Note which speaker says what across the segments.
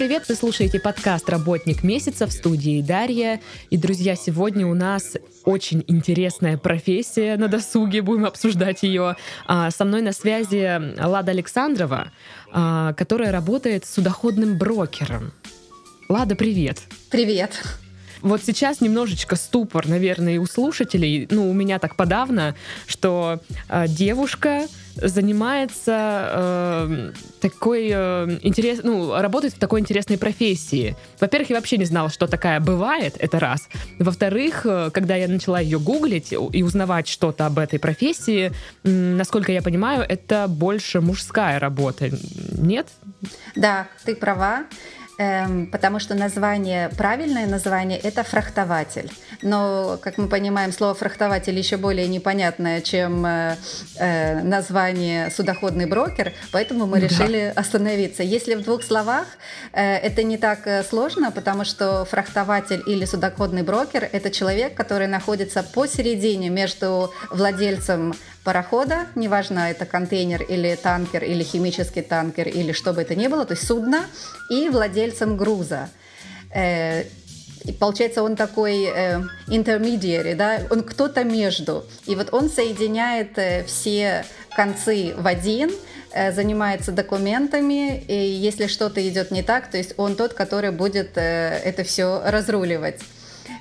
Speaker 1: привет! Вы слушаете подкаст «Работник месяца» в студии Дарья. И, друзья, сегодня у нас очень интересная профессия на досуге, будем обсуждать ее. А, со мной на связи Лада Александрова, а, которая работает судоходным брокером. Лада, привет!
Speaker 2: Привет!
Speaker 1: Вот сейчас немножечко ступор, наверное, у слушателей, ну, у меня так подавно, что э, девушка занимается э, такой э, интерес, ну, работает в такой интересной профессии. Во-первых, я вообще не знала, что такая бывает, это раз. Во-вторых, э, когда я начала ее гуглить и узнавать что-то об этой профессии, э, насколько я понимаю, это больше мужская работа, нет?
Speaker 2: Да, ты права эм, потому что название, правильное название – это фрахтователь. Но, как мы понимаем, слово фрахтователь еще более непонятное, чем э, э, название судоходный брокер, поэтому мы да. решили остановиться. Если в двух словах, э, это не так э, сложно, потому что фрахтователь или судоходный брокер – это человек, который находится посередине между владельцем парохода, неважно, это контейнер или танкер, или химический танкер, или что бы это ни было, то есть судно, и владельцем груза. Э, и получается, он такой э, да, он кто-то между. И вот он соединяет э, все концы в один, э, занимается документами, и если что-то идет не так, то есть он тот, который будет э, это все разруливать.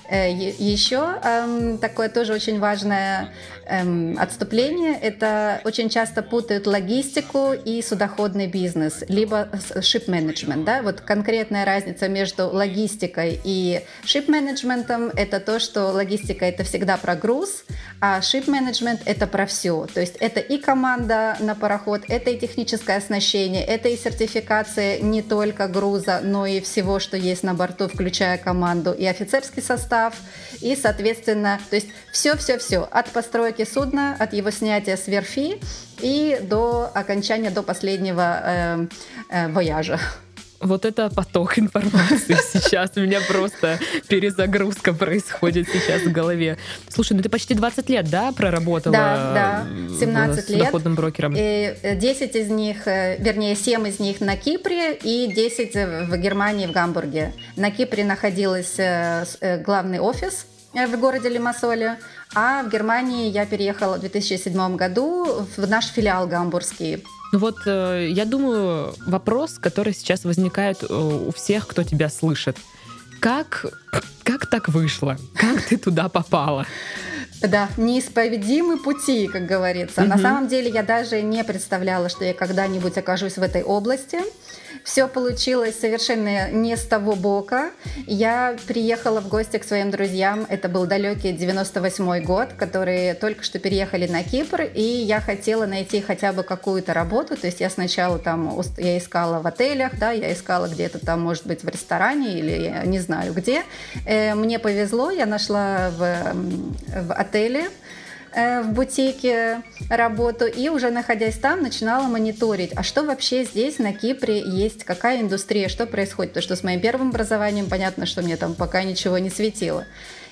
Speaker 2: Э, Еще эм, такое тоже очень важное эм, отступление – это очень часто путают логистику и судоходный бизнес, либо шип-менеджмент. Да? Вот конкретная разница между логистикой и шип-менеджментом – это то, что логистика – это всегда про груз, а шип-менеджмент – это про все. То есть это и команда на пароход, это и техническое оснащение, это и сертификация не только груза, но и всего, что есть на борту, включая команду, и офицерский состав, состав, и, соответственно, то есть все-все-все, от постройки судна, от его снятия с верфи и до окончания, до последнего э, э, вояжа
Speaker 1: вот это поток информации сейчас. У меня просто перезагрузка происходит сейчас в голове. Слушай, ну ты почти 20 лет, да, проработала?
Speaker 2: Да, да, 17 лет.
Speaker 1: доходным брокером.
Speaker 2: И 10 из них, э, вернее, 7 из них на Кипре и 10 в Германии, в Гамбурге. На Кипре находился э, э, главный офис в городе Лимассоле, а в Германии я переехала в 2007 году в наш филиал гамбургский.
Speaker 1: Ну вот, э, я думаю, вопрос, который сейчас возникает э, у всех, кто тебя слышит. Как, как так вышло? Как ты туда попала?
Speaker 2: Да, неисповедимы пути, как говорится. Угу. На самом деле я даже не представляла, что я когда-нибудь окажусь в этой области. Все получилось совершенно не с того бока. Я приехала в гости к своим друзьям. Это был далекий 98 год, которые только что переехали на Кипр, и я хотела найти хотя бы какую-то работу. То есть я сначала там я искала в отелях, да, я искала где-то там, может быть, в ресторане или я не знаю где. Э, мне повезло, я нашла в, в отеле в бутике работу и уже находясь там начинала мониторить, а что вообще здесь на Кипре есть, какая индустрия, что происходит. Потому что с моим первым образованием понятно, что мне там пока ничего не светило.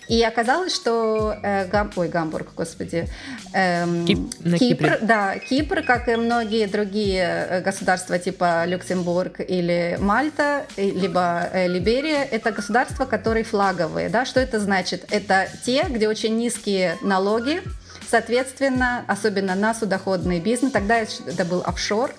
Speaker 2: И оказалось, что э, Гам... Ой, Гамбург, господи.
Speaker 1: Эм, Кип...
Speaker 2: Кипр, Кипре. да, Кипр, как и многие другие э, государства типа Люксембург или Мальта, либо э, Либерия, это государства, которые флаговые. Да? Что это значит? Это те, где очень низкие налоги, Соответственно, особенно на судоходный бизнес, тогда это был офшор,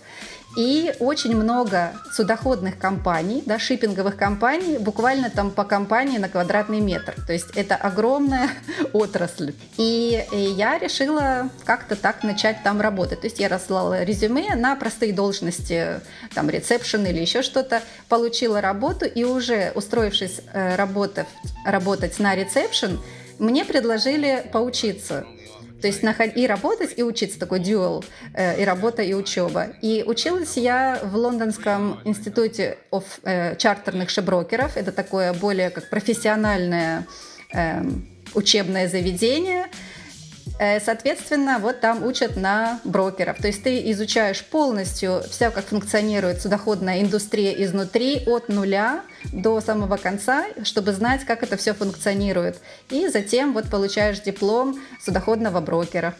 Speaker 2: и очень много судоходных компаний, да, шиппинговых компаний, буквально там по компании на квадратный метр. То есть это огромная отрасль. И, и я решила как-то так начать там работать. То есть я расслала резюме на простые должности, там ресепшн или еще что-то, получила работу и уже устроившись э, работать, работать на ресепшн, мне предложили поучиться то есть и работать, и учиться, такой dual, э, и работа, и учеба. И училась я в Лондонском институте of, э, чартерных шеброкеров. Это такое более как профессиональное э, учебное заведение – соответственно, вот там учат на брокеров. То есть ты изучаешь полностью все, как функционирует судоходная индустрия изнутри, от нуля до самого конца, чтобы знать, как это все функционирует. И затем вот получаешь диплом судоходного брокера.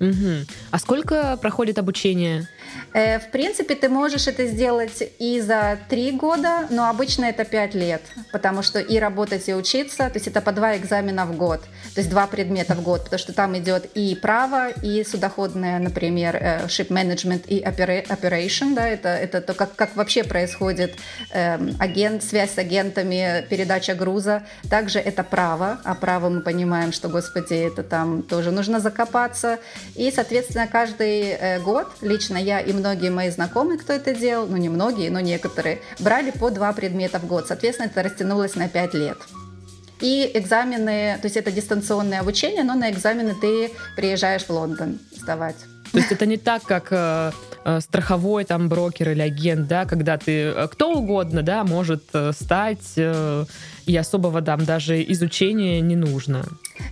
Speaker 1: Угу. А сколько проходит обучение?
Speaker 2: Э, в принципе, ты можешь это сделать и за три года, но обычно это пять лет, потому что и работать, и учиться, то есть это по два экзамена в год, то есть два предмета в год, потому что там идет и право, и судоходное, например, э, ship management и operation, да, это, это то, как, как вообще происходит э, агент, связь с агентами, передача груза. Также это право, а право мы понимаем, что, господи, это там тоже нужно закопаться. И, соответственно, каждый э, год лично я и многие мои знакомые, кто это делал, ну не многие, но некоторые, брали по два предмета в год. Соответственно, это растянулось на пять лет. И экзамены, то есть это дистанционное обучение, но на экзамены ты приезжаешь в Лондон сдавать.
Speaker 1: То есть это не так, как э, э, страховой там брокер или агент, да, когда ты э, кто угодно, да, может стать э, и особого там даже изучения не нужно.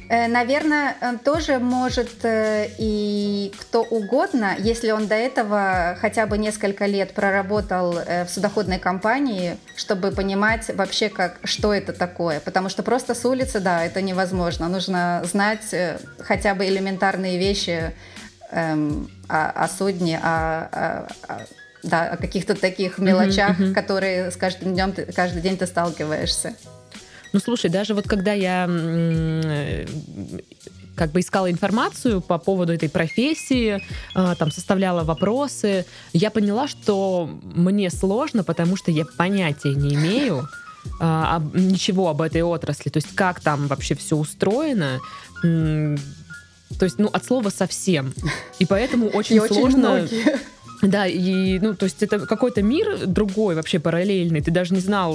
Speaker 2: Наверное, тоже может и кто угодно, если он до этого хотя бы несколько лет проработал в судоходной компании, чтобы понимать вообще, как, что это такое. Потому что просто с улицы, да, это невозможно. Нужно знать хотя бы элементарные вещи эм, о, о судне, о, о, да, о каких-то таких мелочах, uh-huh, uh-huh. которые с каждым днем, каждый день ты сталкиваешься.
Speaker 1: Ну, слушай, даже вот когда я как бы искала информацию по поводу этой профессии, а, там составляла вопросы, я поняла, что мне сложно, потому что я понятия не имею а, ничего об этой отрасли, то есть как там вообще все устроено. То есть, ну, от слова совсем. И поэтому очень и сложно. Очень да, и, ну, то есть это какой-то мир другой, вообще параллельный. Ты даже не знал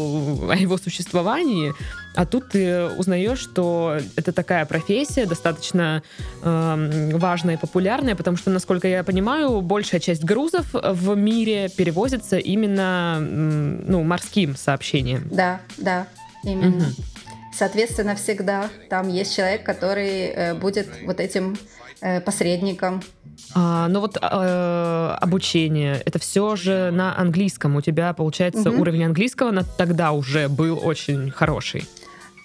Speaker 1: о его существовании, а тут ты узнаешь, что это такая профессия достаточно э, важная и популярная, потому что, насколько я понимаю, большая часть грузов в мире перевозится именно ну, морским сообщением.
Speaker 2: Да, да, именно. Угу. Соответственно, всегда там есть человек, который э, будет вот этим э, посредником
Speaker 1: а, ну вот э, обучение, это все же на английском. У тебя, получается, угу. уровень английского на, тогда уже был очень хороший.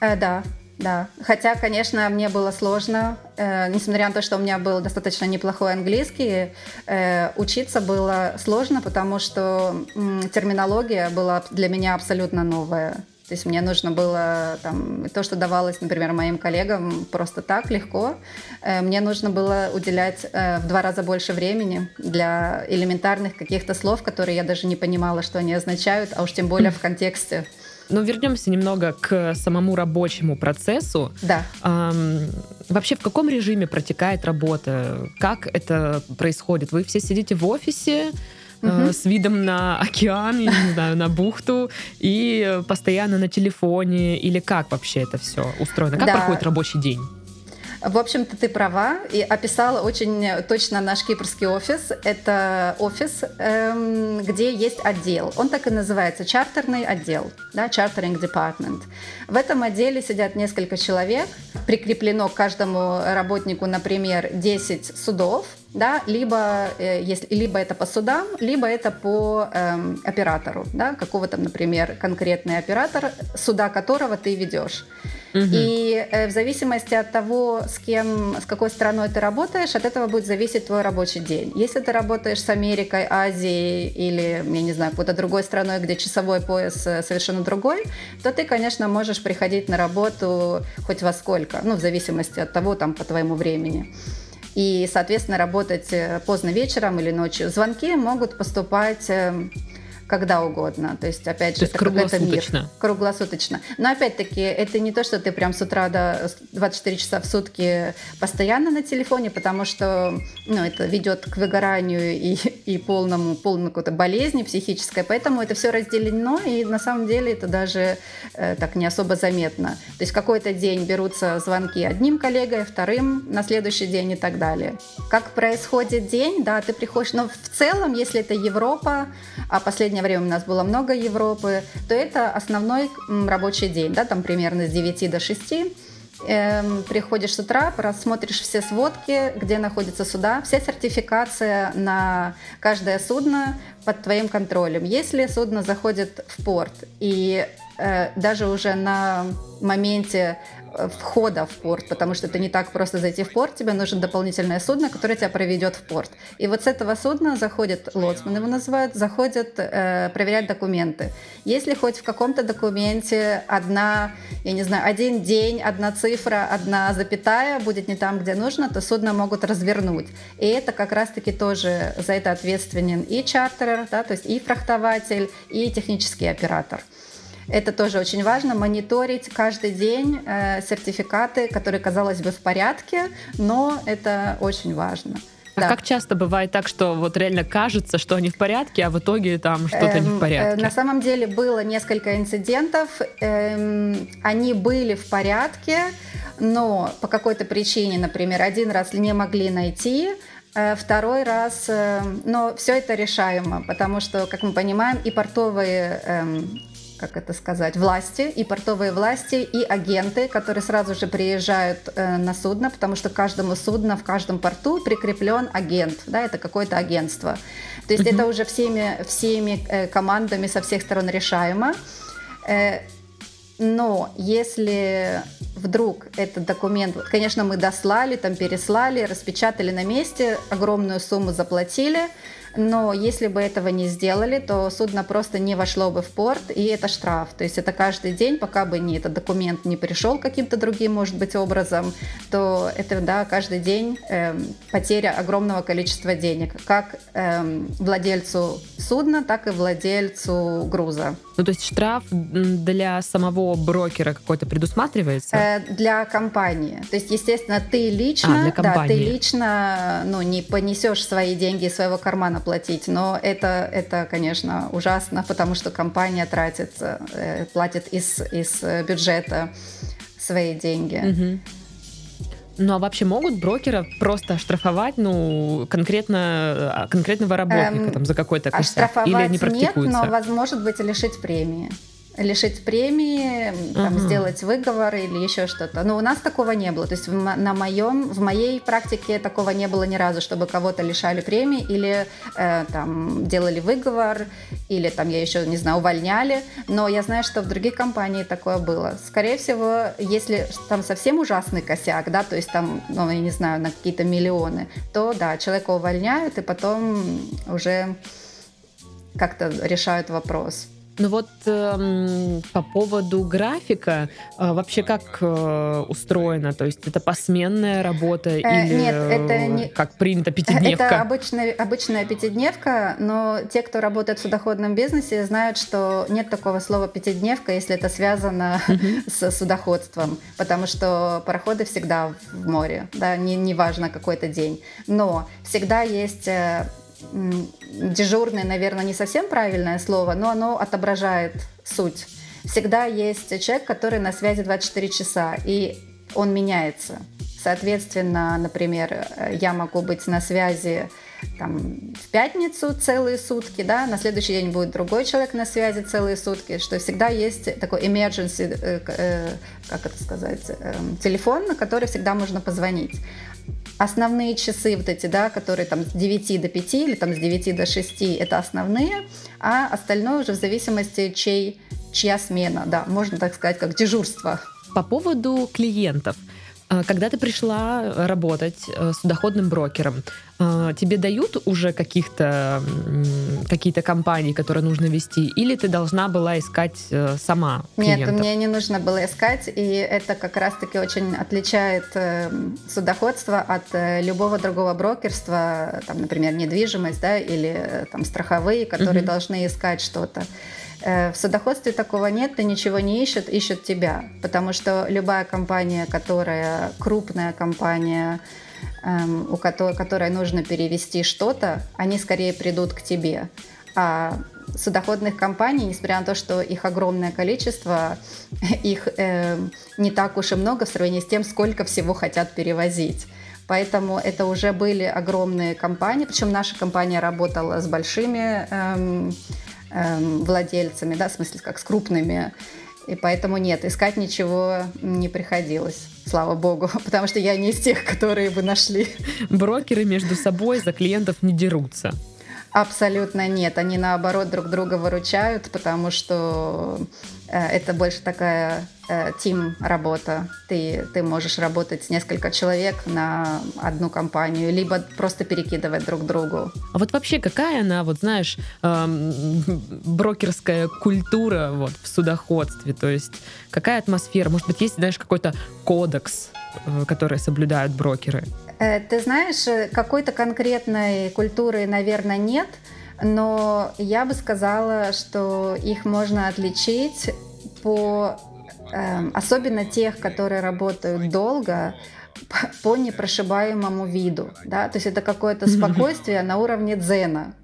Speaker 2: Э, да, да. Хотя, конечно, мне было сложно, э, несмотря на то, что у меня был достаточно неплохой английский, э, учиться было сложно, потому что э, терминология была для меня абсолютно новая. То есть мне нужно было там, то, что давалось, например, моим коллегам просто так легко, э, мне нужно было уделять э, в два раза больше времени для элементарных каких-то слов, которые я даже не понимала, что они означают, а уж тем более в контексте.
Speaker 1: Но вернемся немного к самому рабочему процессу.
Speaker 2: Да.
Speaker 1: Эм, вообще, в каком режиме протекает работа? Как это происходит? Вы все сидите в офисе? Угу. с видом на океан, я не знаю, на бухту, и постоянно на телефоне, или как вообще это все устроено? Как да. проходит рабочий день?
Speaker 2: В общем-то, ты права и описала очень точно наш кипрский офис. Это офис, эм, где есть отдел. Он так и называется, чартерный отдел, да, chartering department. В этом отделе сидят несколько человек. Прикреплено к каждому работнику, например, 10 судов, да, либо, э, если, либо это по судам, либо это по эм, оператору, да, какого-то, например, конкретный оператор, суда которого ты ведешь. И э, в зависимости от того, с кем, с какой страной ты работаешь, от этого будет зависеть твой рабочий день. Если ты работаешь с Америкой, Азией или, я не знаю, какой-то другой страной, где часовой пояс э, совершенно другой, то ты, конечно, можешь приходить на работу хоть во сколько, ну, в зависимости от того, там, по твоему времени и, соответственно, работать э, поздно вечером или ночью. Звонки могут поступать эм, когда угодно. То есть, опять
Speaker 1: То же, есть это круглосуточно. Мир.
Speaker 2: Круглосуточно. Но опять-таки, это не то, что ты прям с утра до 24 часа в сутки постоянно на телефоне, потому что ну, это ведет к выгоранию и, и полному, полному какой-то болезни психической. Поэтому это все разделено, и на самом деле это даже э, так не особо заметно. То есть какой-то день берутся звонки одним коллегой, вторым на следующий день и так далее. Как происходит день, да, ты приходишь, но в целом, если это Европа, а последний последнее время у нас было много Европы, то это основной рабочий день, да, там примерно с 9 до 6. Эм, приходишь с утра, просмотришь все сводки, где находятся суда, вся сертификация на каждое судно под твоим контролем. Если судно заходит в порт и э, даже уже на моменте входа в порт, потому что это не так просто зайти в порт, тебе нужно дополнительное судно, которое тебя проведет в порт. И вот с этого судна заходит лоцман, его называют, заходит э, проверять документы. Если хоть в каком-то документе одна, я не знаю, один день, одна цифра, одна запятая будет не там, где нужно, то судно могут развернуть. И это как раз-таки тоже за это ответственен и чартерер, да, то есть и фрахтователь, и технический оператор. Это тоже очень важно, мониторить каждый день э, сертификаты, которые, казалось бы, в порядке, но это очень важно.
Speaker 1: А да. как часто бывает так, что вот реально кажется, что они в порядке, а в итоге там что-то эм, не в эм, порядке?
Speaker 2: Э, на самом деле было несколько инцидентов. Эм, они были в порядке, но по какой-то причине, например, один раз не могли найти, э, Второй раз, но все это решаемо, потому что, как мы понимаем, и портовые эм, как это сказать, власти, и портовые власти, и агенты, которые сразу же приезжают э, на судно, потому что каждому судну в каждом порту прикреплен агент, да, это какое-то агентство. То есть mm-hmm. это уже всеми, всеми э, командами со всех сторон решаемо. Э, но если вдруг этот документ, конечно, мы дослали, там переслали, распечатали на месте, огромную сумму заплатили, но если бы этого не сделали, то судно просто не вошло бы в порт, и это штраф. То есть это каждый день, пока бы не этот документ не пришел каким-то другим, может быть, образом, то это, да, каждый день э, потеря огромного количества денег, как э, владельцу судна, так и владельцу груза.
Speaker 1: Ну, то есть штраф для самого брокера какой-то предусматривается? Э,
Speaker 2: для компании. То есть, естественно, ты лично, а, да, ты лично, ну, не понесешь свои деньги из своего кармана платить, но это, это, конечно, ужасно, потому что компания тратит, э, платит из, из бюджета свои деньги.
Speaker 1: Угу. Ну а вообще могут брокера просто оштрафовать, ну, конкретно, а, конкретного работника эм, там, за какой-то косяк? Или не практикуется?
Speaker 2: нет, но, возможно быть, лишить премии лишить премии, там, uh-huh. сделать выговор или еще что-то. Но у нас такого не было. То есть в, на моем, в моей практике такого не было ни разу, чтобы кого-то лишали премии или э, там делали выговор, или там, я еще не знаю, увольняли. Но я знаю, что в других компаниях такое было. Скорее всего, если там совсем ужасный косяк, да, то есть там, ну, я не знаю, на какие-то миллионы, то да, человека увольняют и потом уже как-то решают вопрос.
Speaker 1: Ну вот э, по поводу графика, э, вообще как э, устроено? То есть это посменная работа э, или нет, это не... как принято пятидневка?
Speaker 2: Это обычная, обычная пятидневка, но те, кто работает в судоходном бизнесе, знают, что нет такого слова пятидневка, если это связано с судоходством, потому что пароходы всегда в море, да, не, не важно какой то день. Но всегда есть э, дежурный, наверное, не совсем правильное слово, но оно отображает суть. Всегда есть человек, который на связи 24 часа, и он меняется. Соответственно, например, я могу быть на связи там, в пятницу целые сутки, да, на следующий день будет другой человек на связи целые сутки, что всегда есть такой emergency, э, э, как это сказать, э, телефон, на который всегда можно позвонить основные часы вот эти, да, которые там с 9 до 5 или там с 9 до 6, это основные, а остальное уже в зависимости, чей, чья смена, да, можно так сказать, как дежурство.
Speaker 1: По поводу клиентов – когда ты пришла работать э, с судоходным брокером, а, тебе дают уже каких-то какие-то компании, которые нужно вести, или ты должна была искать э, сама клиентов?
Speaker 2: Нет, мне не нужно было искать, и это как раз-таки очень отличает э, судоходство от любого другого брокерства, там, например, недвижимость, да, или там страховые, которые угу. должны искать что-то. Э, в судоходстве такого нет, ты ничего не ищут, ищут тебя. Потому что любая компания, которая крупная компания, эм, у которой, которой нужно перевести что-то, они скорее придут к тебе. А судоходных компаний, несмотря на то, что их огромное количество, их э, не так уж и много в сравнении с тем, сколько всего хотят перевозить. Поэтому это уже были огромные компании, причем наша компания работала с большими эм, Эм, владельцами, да, в смысле, как с крупными. И поэтому нет, искать ничего не приходилось. Слава богу, потому что я не из тех, которые бы нашли.
Speaker 1: Брокеры между собой за клиентов не дерутся.
Speaker 2: Абсолютно нет. Они наоборот друг друга выручают, потому что э, это больше такая тим э, работа. Ты, ты можешь работать с несколько человек на одну компанию, либо просто перекидывать друг другу.
Speaker 1: А вот вообще какая она, вот знаешь, эм, брокерская культура вот в судоходстве? То есть какая атмосфера? Может быть, есть, знаешь, какой-то кодекс, э, который соблюдают брокеры?
Speaker 2: Э, ты знаешь, какой-то конкретной культуры, наверное, нет. Но я бы сказала, что их можно отличить по особенно тех, которые работают долго, по непрошибаемому виду. Да? То есть это какое-то спокойствие на уровне дзена.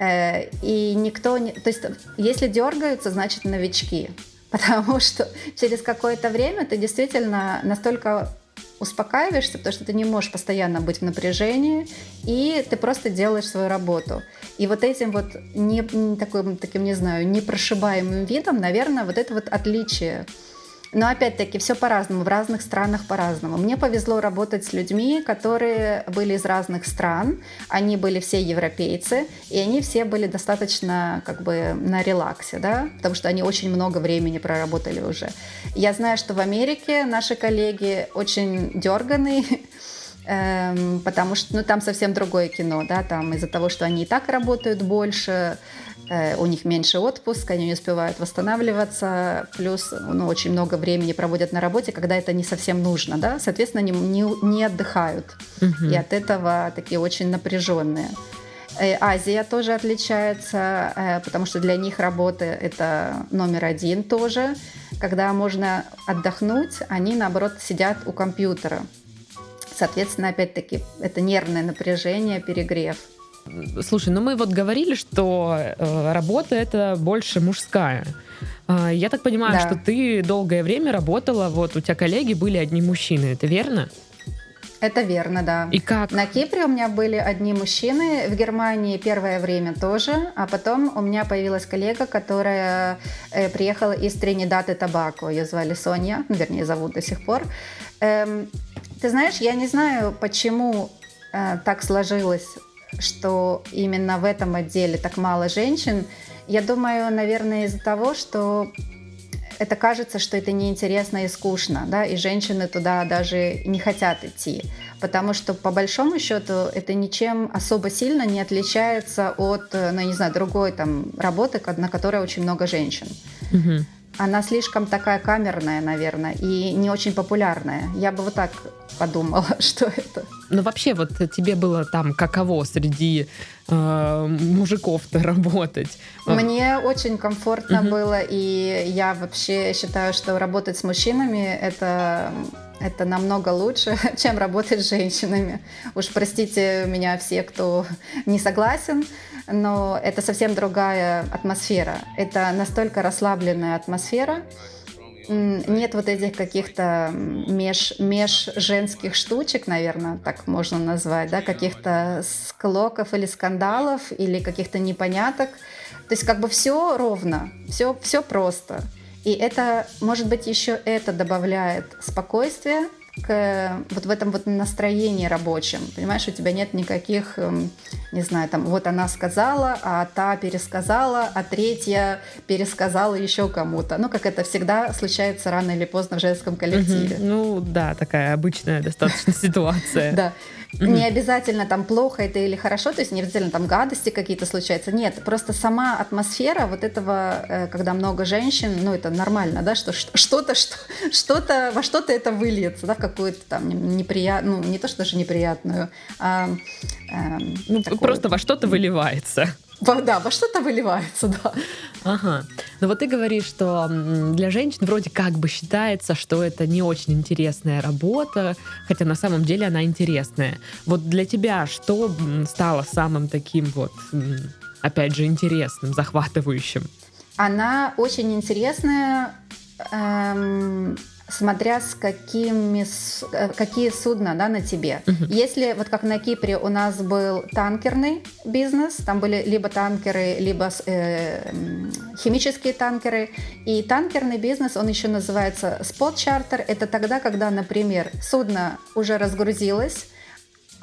Speaker 2: Э, и никто не... То есть если дергаются, значит новички. Потому что через какое-то время ты действительно настолько успокаиваешься, потому что ты не можешь постоянно быть в напряжении, и ты просто делаешь свою работу. И вот этим вот не, таким, таким, не знаю, непрошибаемым видом, наверное, вот это вот отличие но опять-таки все по-разному, в разных странах по-разному. Мне повезло работать с людьми, которые были из разных стран, они были все европейцы, и они все были достаточно как бы на релаксе, да, потому что они очень много времени проработали уже. Я знаю, что в Америке наши коллеги очень дерганые, эм, потому что ну, там совсем другое кино, да, там из-за того, что они и так работают больше, у них меньше отпуск, они не успевают восстанавливаться, плюс ну, очень много времени проводят на работе, когда это не совсем нужно, да, соответственно, они не, не отдыхают, угу. и от этого такие очень напряженные. Э, Азия тоже отличается, э, потому что для них работы это номер один тоже. Когда можно отдохнуть, они наоборот сидят у компьютера. Соответственно, опять-таки, это нервное напряжение, перегрев.
Speaker 1: Слушай, ну мы вот говорили, что э, работа это больше мужская. Э, я так понимаю, да. что ты долгое время работала, вот у тебя коллеги были одни мужчины, это верно?
Speaker 2: Это верно, да.
Speaker 1: И как?
Speaker 2: На Кипре у меня были одни мужчины, в Германии первое время тоже, а потом у меня появилась коллега, которая э, приехала из Тринидад и Табако. Ее звали Соня, ну, вернее, зовут до сих пор. Эм, ты знаешь, я не знаю, почему э, так сложилось что именно в этом отделе так мало женщин. Я думаю, наверное, из-за того, что это кажется, что это неинтересно и скучно, да, и женщины туда даже не хотят идти, потому что по большому счету это ничем особо сильно не отличается от, ну, не знаю, другой там работы, на которой очень много женщин. Угу. Она слишком такая камерная, наверное, и не очень популярная. Я бы вот так подумала, что это.
Speaker 1: Ну вообще вот тебе было там каково среди э, мужиков-то работать?
Speaker 2: Мне очень комфортно угу. было, и я вообще считаю, что работать с мужчинами это это намного лучше, чем работать с женщинами. Уж простите меня все, кто не согласен, но это совсем другая атмосфера. Это настолько расслабленная атмосфера, нет вот этих каких-то меж, меж женских штучек, наверное, так можно назвать, да, каких-то склоков или скандалов, или каких-то непоняток. То есть как бы все ровно, все, все просто. И это, может быть, еще это добавляет спокойствия, к вот в этом вот настроении рабочем. Понимаешь, у тебя нет никаких, эм, не знаю, там, вот она сказала, а та пересказала, а третья пересказала еще кому-то. Ну, как это всегда случается рано или поздно в женском коллективе.
Speaker 1: Ну, да, такая обычная достаточно ситуация.
Speaker 2: Да. Не обязательно там плохо это или хорошо, то есть не обязательно там гадости какие-то случаются. Нет, просто сама атмосфера вот этого, э, когда много женщин, ну это нормально, да, что что-то, что, что-то во что-то это выльется, да, в какую-то там неприятную, ну не то что даже неприятную, а,
Speaker 1: а ну такую... просто во что-то выливается.
Speaker 2: Да, во что-то выливается, да.
Speaker 1: Ага. Но вот ты говоришь, что для женщин вроде как бы считается, что это не очень интересная работа, хотя на самом деле она интересная. Вот для тебя что стало самым таким вот, опять же, интересным, захватывающим?
Speaker 2: Она очень интересная. Эм смотря с какими, э, какие судна да, на тебе. Угу. Если вот как на Кипре у нас был танкерный бизнес, там были либо танкеры, либо э, химические танкеры, и танкерный бизнес, он еще называется спот-чартер, это тогда, когда, например, судно уже разгрузилось,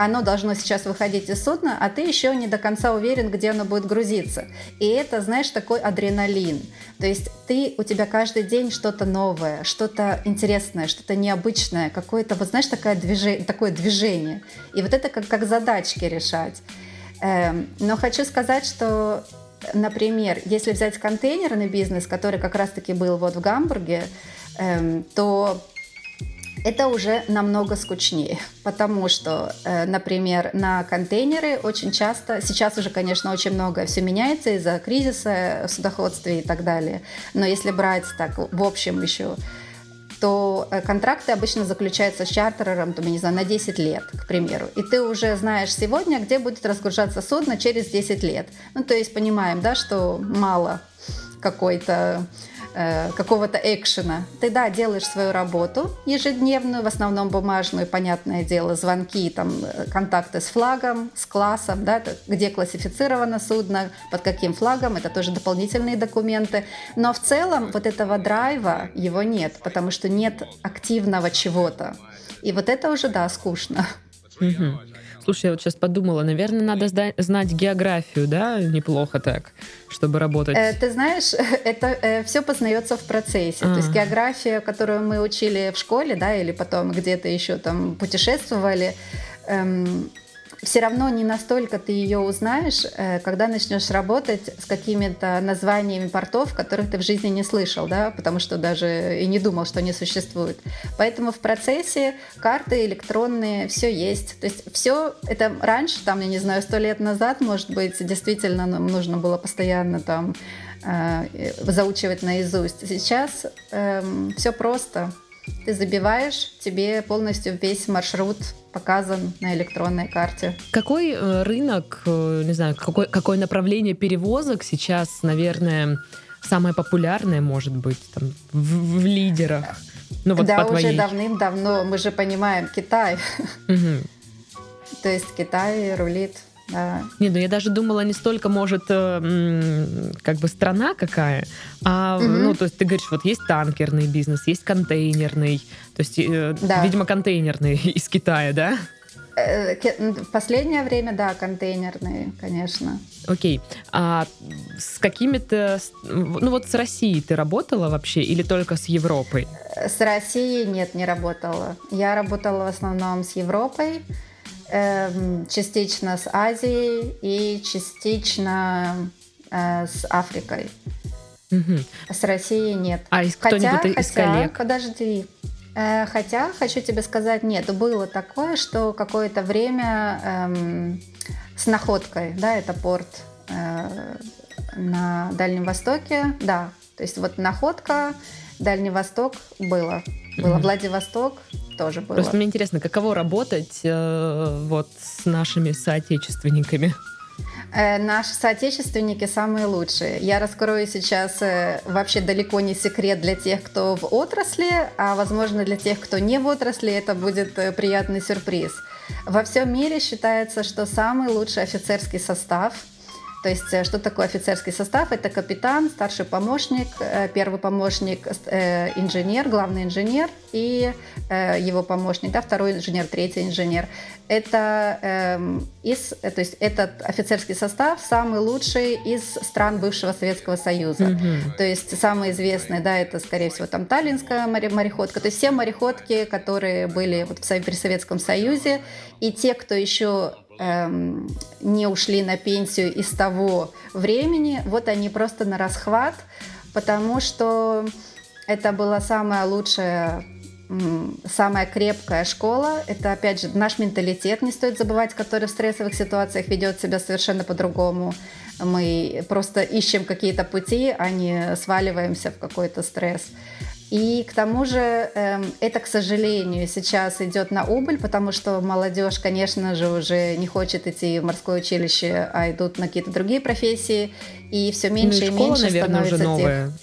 Speaker 2: оно должно сейчас выходить из судна, а ты еще не до конца уверен, где оно будет грузиться. И это, знаешь, такой адреналин. То есть ты, у тебя каждый день что-то новое, что-то интересное, что-то необычное, какое-то, вот знаешь, такое движение, такое движение. И вот это как, как задачки решать. Эм, но хочу сказать, что Например, если взять контейнерный бизнес, который как раз-таки был вот в Гамбурге, эм, то это уже намного скучнее, потому что, э, например, на контейнеры очень часто, сейчас уже, конечно, очень много все меняется из-за кризиса в судоходстве и так далее, но если брать так в общем еще, то э, контракты обычно заключаются с чартерером, там, я не знаю, на 10 лет, к примеру. И ты уже знаешь сегодня, где будет разгружаться судно через 10 лет. Ну, то есть понимаем, да, что мало какой-то Э, какого-то экшена. Ты, да, делаешь свою работу ежедневную, в основном бумажную, понятное дело, звонки, там, э, контакты с флагом, с классом, да, где классифицировано судно, под каким флагом, это тоже дополнительные документы. Но в целом вот этого драйва его нет, потому что нет активного чего-то. И вот это уже, да, скучно.
Speaker 1: Угу. Слушай, я вот сейчас подумала, наверное, надо знать географию, да, неплохо так, чтобы работать. Э,
Speaker 2: ты знаешь, это э, все познается в процессе. А. То есть а. география, которую мы учили в школе, да, или потом где-то еще там путешествовали, эм, все равно не настолько ты ее узнаешь, э, когда начнешь работать с какими-то названиями портов, которых ты в жизни не слышал, да, потому что даже и не думал, что они существуют. Поэтому в процессе карты электронные, все есть. То есть все это раньше, там, я не знаю, сто лет назад, может быть, действительно нам нужно было постоянно там э, заучивать наизусть. Сейчас э, все просто. Ты забиваешь, тебе полностью весь маршрут показан на электронной карте.
Speaker 1: Какой э, рынок, э, не знаю, какой, какое направление перевозок сейчас, наверное, самое популярное может быть там, в, в лидерах?
Speaker 2: Ну, вот да, по уже давным-давно, мы же понимаем, Китай. Угу. То есть Китай рулит да.
Speaker 1: Не, ну я даже думала, не столько, может, э, как бы страна какая, а, угу. ну, то есть ты говоришь, вот есть танкерный бизнес, есть контейнерный, то есть, э, да. видимо, контейнерный из Китая, да?
Speaker 2: Э, в последнее время, да, контейнерные, конечно.
Speaker 1: Окей. А с какими-то... Ну вот с Россией ты работала вообще или только с Европой?
Speaker 2: С Россией нет, не работала. Я работала в основном с Европой. Эм, частично с Азией и частично э, с Африкой. Угу. С Россией нет.
Speaker 1: А из кто-нибудь из хотя, коллег?
Speaker 2: Подожди. Э, хотя, хочу тебе сказать, нет, было такое, что какое-то время эм, с находкой, да, это порт э, на Дальнем Востоке, да, то есть вот находка, Дальний Восток было. Было mm Владивосток, тоже было.
Speaker 1: Просто мне интересно, каково работать э, вот с нашими соотечественниками?
Speaker 2: Э, наши соотечественники самые лучшие. Я раскрою сейчас э, вообще далеко не секрет для тех, кто в отрасли, а возможно для тех, кто не в отрасли, это будет э, приятный сюрприз. Во всем мире считается, что самый лучший офицерский состав – то есть э, что такое офицерский состав? Это капитан, старший помощник, э, первый помощник, э, инженер, главный инженер и его помощник, да, второй инженер, третий инженер. Это, эм, из, то есть этот офицерский состав самый лучший из стран бывшего Советского Союза. Mm-hmm. То есть самые известные, да, это, скорее всего, там Таллинская мореходка. То есть все мореходки, которые были вот в, при Советском Союзе, и те, кто еще эм, не ушли на пенсию из того времени, вот они просто на расхват, потому что это была самая лучшая самая крепкая школа. Это, опять же, наш менталитет, не стоит забывать, который в стрессовых ситуациях ведет себя совершенно по-другому. Мы просто ищем какие-то пути, а не сваливаемся в какой-то стресс. И к тому же эм, это, к сожалению, сейчас идет на убыль, потому что молодежь, конечно же, уже не хочет идти в морское училище, а идут на какие-то другие профессии, и все меньше ну, и, школа, и меньше наверное, становится уже новая. тех.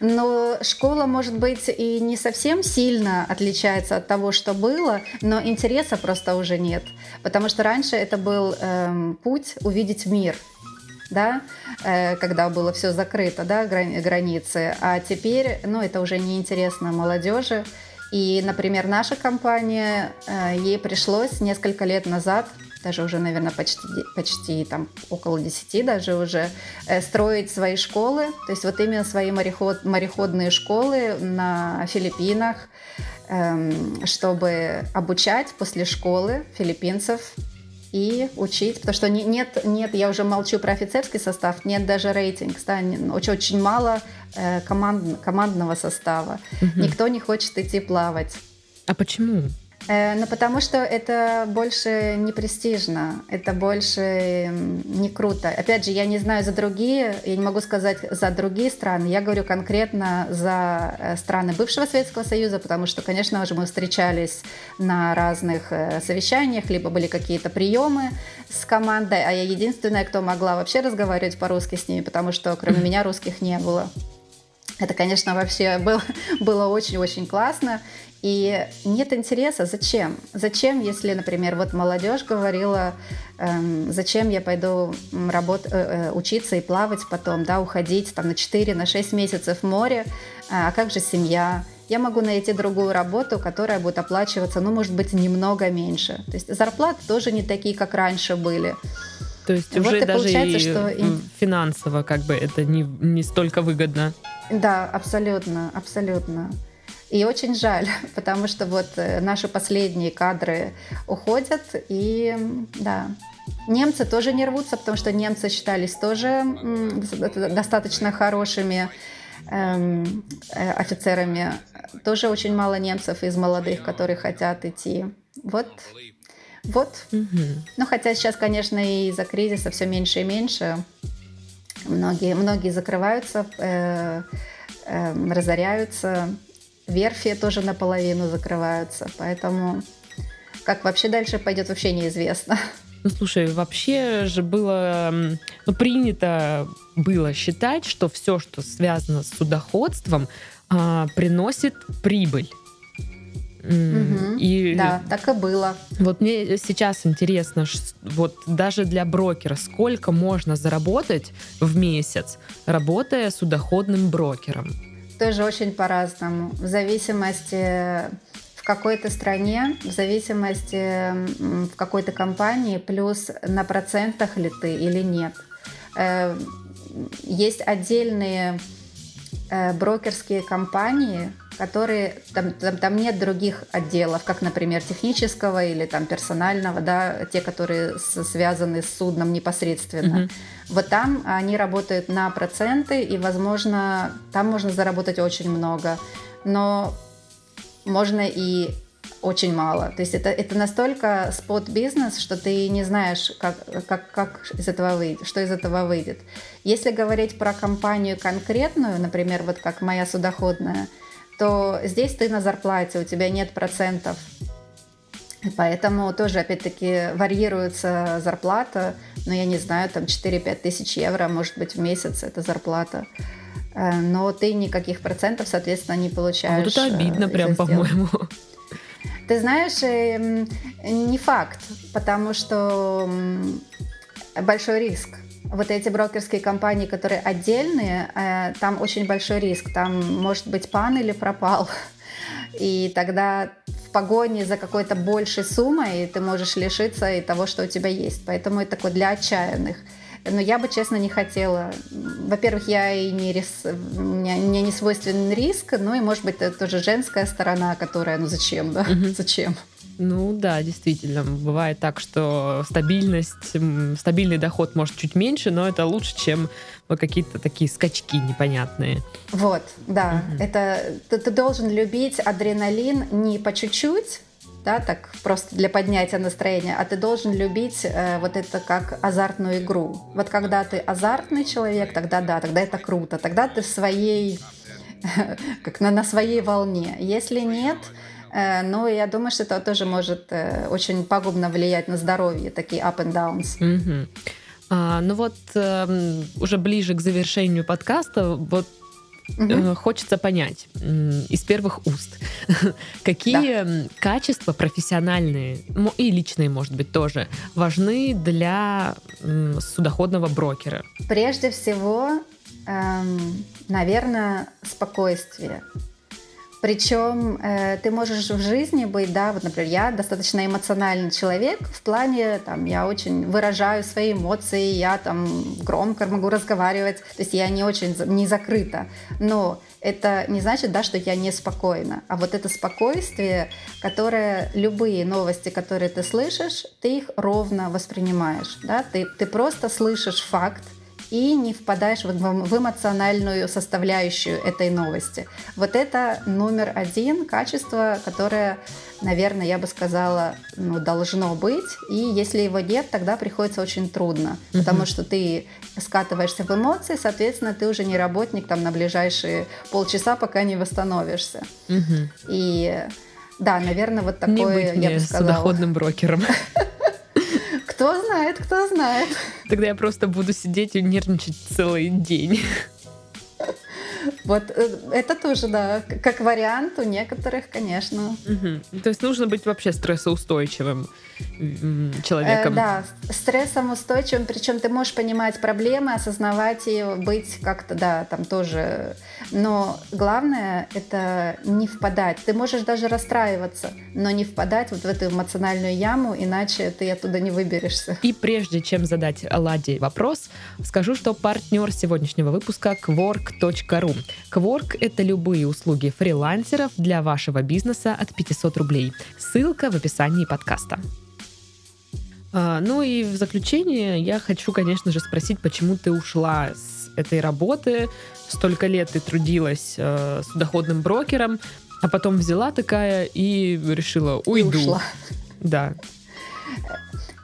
Speaker 2: Но школа, может быть, и не совсем сильно отличается от того, что было, но интереса просто уже нет. Потому что раньше это был эм, путь увидеть мир – да, э, когда было все закрыто, да, границы, а теперь, ну, это уже не интересно молодежи, И, например, наша компания, э, ей пришлось несколько лет назад даже уже, наверное, почти, почти там около 10 даже уже, э, строить свои школы, то есть вот именно свои мореход, мореходные школы на Филиппинах, эм, чтобы обучать после школы филиппинцев и учить, потому что нет, нет, я уже молчу про офицерский состав, нет даже рейтинг, да, очень, очень мало э, команд, командного состава. Угу. Никто не хочет идти плавать.
Speaker 1: А почему?
Speaker 2: Э, ну, потому что это больше не престижно, это больше не круто. Опять же, я не знаю за другие, я не могу сказать за другие страны, я говорю конкретно за э, страны бывшего Советского Союза, потому что, конечно же, мы встречались на разных э, совещаниях, либо были какие-то приемы с командой, а я единственная, кто могла вообще разговаривать по-русски с ними, потому что кроме меня русских не было. Это, конечно, вообще был, было очень-очень классно. И нет интереса, зачем? Зачем, если, например, вот молодежь говорила, эм, зачем я пойду работ, э, э, учиться и плавать потом, да, уходить там на 4, на 6 месяцев в море, а как же семья? Я могу найти другую работу, которая будет оплачиваться, ну, может быть, немного меньше. То есть зарплаты тоже не такие, как раньше были.
Speaker 1: То есть вот уже даже и что финансово как бы это не, не столько выгодно.
Speaker 2: Да, абсолютно, абсолютно. И очень жаль, потому что вот э, наши последние кадры уходят, и да, немцы тоже не рвутся, потому что немцы считались тоже достаточно хорошими эм, э, офицерами. Тоже очень мало немцев из молодых, которые хотят идти. Вот, вот. Угу. Ну, хотя сейчас, конечно, из-за кризиса все меньше и меньше. Многие, многие закрываются, э, э, разоряются верфи тоже наполовину закрываются, поэтому как вообще дальше пойдет, вообще неизвестно.
Speaker 1: Ну, слушай, вообще же было ну, принято было считать, что все, что связано с судоходством, а, приносит прибыль.
Speaker 2: Угу. И да, так и было.
Speaker 1: Вот мне сейчас интересно, вот даже для брокера, сколько можно заработать в месяц, работая судоходным брокером?
Speaker 2: тоже очень по-разному. В зависимости в какой-то стране, в зависимости в какой-то компании, плюс на процентах ли ты или нет. Э, есть отдельные э, брокерские компании, которые там, там, там нет других отделов, как, например, технического или там персонального, да, те, которые с, связаны с судном непосредственно. Mm-hmm. Вот там они работают на проценты, и, возможно, там можно заработать очень много, но можно и очень мало. То есть это, это настолько спот-бизнес, что ты не знаешь, как, как, как из этого выйдет, что из этого выйдет. Если говорить про компанию конкретную, например, вот как моя судоходная, то здесь ты на зарплате, у тебя нет процентов. Поэтому тоже, опять-таки, варьируется зарплата. Но я не знаю, там 4-5 тысяч евро, может быть, в месяц это зарплата. Э, но ты никаких процентов, соответственно, не получаешь. А
Speaker 1: вот это обидно прям, по-моему.
Speaker 2: Ты знаешь, эм, не факт, потому что большой риск вот эти брокерские компании, которые отдельные, э, там очень большой риск. Там может быть пан или пропал. И тогда в погоне за какой-то большей суммой ты можешь лишиться и того, что у тебя есть. Поэтому это такое для отчаянных. Но я бы, честно, не хотела. Во-первых, я и не рис... мне, мне не свойственен риск, ну и, может быть, это тоже женская сторона, которая, ну зачем, да? Mm-hmm. Зачем?
Speaker 1: Ну да, действительно. Бывает так, что стабильность, стабильный доход может чуть меньше, но это лучше, чем какие-то такие скачки непонятные.
Speaker 2: Вот, да. Угу. Это ты, ты должен любить адреналин не по чуть-чуть, да, так просто для поднятия настроения, а ты должен любить э, вот это как азартную игру. Вот когда ты азартный человек, тогда да, тогда это круто, тогда ты в своей, как на, на своей волне. Если нет, но я думаю, что это тоже может э, очень пагубно влиять на здоровье, такие up and downs.
Speaker 1: Угу. А, ну вот э, уже ближе к завершению подкаста, вот угу. хочется понять из первых уст, какие да. качества профессиональные и личные, может быть, тоже важны для судоходного брокера?
Speaker 2: Прежде всего, эм, наверное, спокойствие Причем э, ты можешь в жизни быть, да, вот, например, я достаточно эмоциональный человек в плане, там, я очень выражаю свои эмоции, я там громко могу разговаривать, то есть я не очень не закрыта, но это не значит, да, что я неспокойна, а вот это спокойствие, которое любые новости, которые ты слышишь, ты их ровно воспринимаешь, да, ты, ты просто слышишь факт, и не впадаешь в, эмоциональную составляющую этой новости. Вот это номер один качество, которое, наверное, я бы сказала, ну, должно быть. И если его нет, тогда приходится очень трудно, угу. потому что ты скатываешься в эмоции, соответственно, ты уже не работник там на ближайшие полчаса, пока не восстановишься. Угу. И да, наверное, вот такое,
Speaker 1: не быть мне
Speaker 2: я бы сказала.
Speaker 1: судоходным брокером.
Speaker 2: Кто знает, кто знает.
Speaker 1: Тогда я просто буду сидеть и нервничать целый день.
Speaker 2: Вот э, это тоже, да, как вариант у некоторых, конечно.
Speaker 1: Угу. То есть нужно быть вообще стрессоустойчивым человеком.
Speaker 2: Э, да, стрессом устойчивым, причем ты можешь понимать проблемы, осознавать ее, быть как-то, да, там тоже. Но главное это не впадать. Ты можешь даже расстраиваться, но не впадать вот в эту эмоциональную яму, иначе ты оттуда не выберешься.
Speaker 1: И прежде чем задать Ладе вопрос, скажу, что партнер сегодняшнего выпуска Quark.ru. Quark — это любые услуги фрилансеров для вашего бизнеса от 500 рублей. Ссылка в описании подкаста. А, ну и в заключение я хочу, конечно же, спросить, почему ты ушла с этой работы, столько лет ты трудилась э, судоходным брокером, а потом взяла такая и решила уйду. И ушла. Да.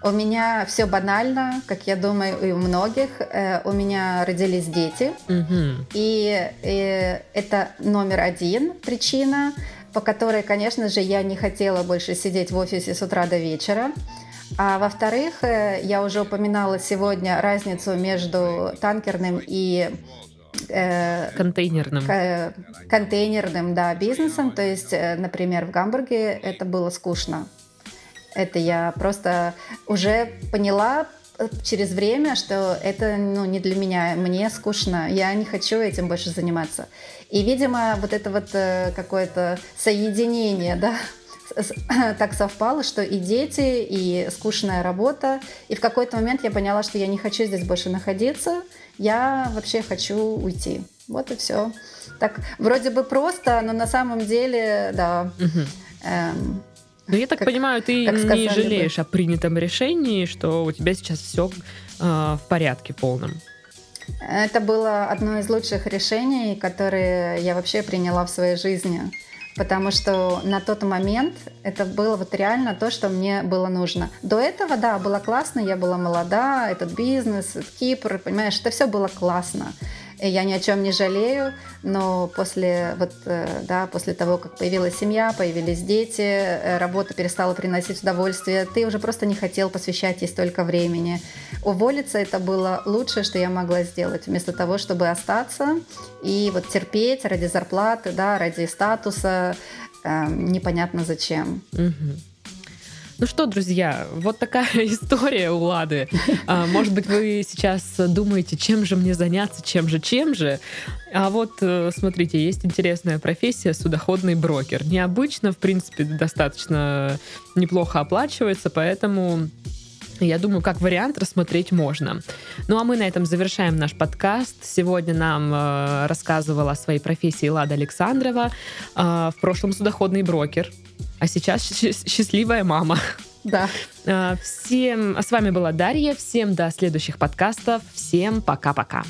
Speaker 2: У меня все банально, как я думаю, и у многих. Э, у меня родились дети, угу. и, и это номер один причина, по которой, конечно же, я не хотела больше сидеть в офисе с утра до вечера. А во-вторых, э, я уже упоминала сегодня разницу между танкерным и
Speaker 1: э, контейнерным.
Speaker 2: К, контейнерным, да, бизнесом. То есть, например, в Гамбурге это было скучно. Это я просто уже поняла э, через время, что это ну, не для меня, мне скучно, я не хочу этим больше заниматься. И, видимо, вот это вот какое-то соединение, да, так совпало, что и дети, и скучная работа. И в какой-то момент я поняла, что я не хочу здесь больше находиться. Я вообще хочу уйти. Вот и все. Так, вроде бы просто, но на самом деле, да.
Speaker 1: Эм, ну, я так как, понимаю, ты не жалеешь бы. о принятом решении, что у тебя сейчас все э, в порядке полном.
Speaker 2: Это было одно из лучших решений, которые я вообще приняла в своей жизни потому что на тот момент это было вот реально то, что мне было нужно. До этого, да, было классно, я была молода, этот бизнес, этот Кипр, понимаешь, это все было классно. Я ни о чем не жалею, но после, вот, э, да, после того, как появилась семья, появились дети, э, работа перестала приносить удовольствие, ты уже просто не хотел посвящать ей столько времени. Уволиться это было лучшее, что я могла сделать, вместо того, чтобы остаться и вот терпеть ради зарплаты, да, ради статуса, э, непонятно зачем.
Speaker 1: Угу. Ну что, друзья, вот такая история у Лады. А, может быть, вы сейчас думаете, чем же мне заняться, чем же, чем же. А вот, э, смотрите, есть интересная профессия судоходный брокер. Необычно, в принципе, достаточно неплохо оплачивается, поэтому я думаю, как вариант рассмотреть можно. Ну а мы на этом завершаем наш подкаст. Сегодня нам э, рассказывала о своей профессии Лада Александрова, э, в прошлом судоходный брокер, а сейчас счастливая мама.
Speaker 2: Да.
Speaker 1: А, всем, с вами была Дарья. Всем до следующих подкастов. Всем пока-пока.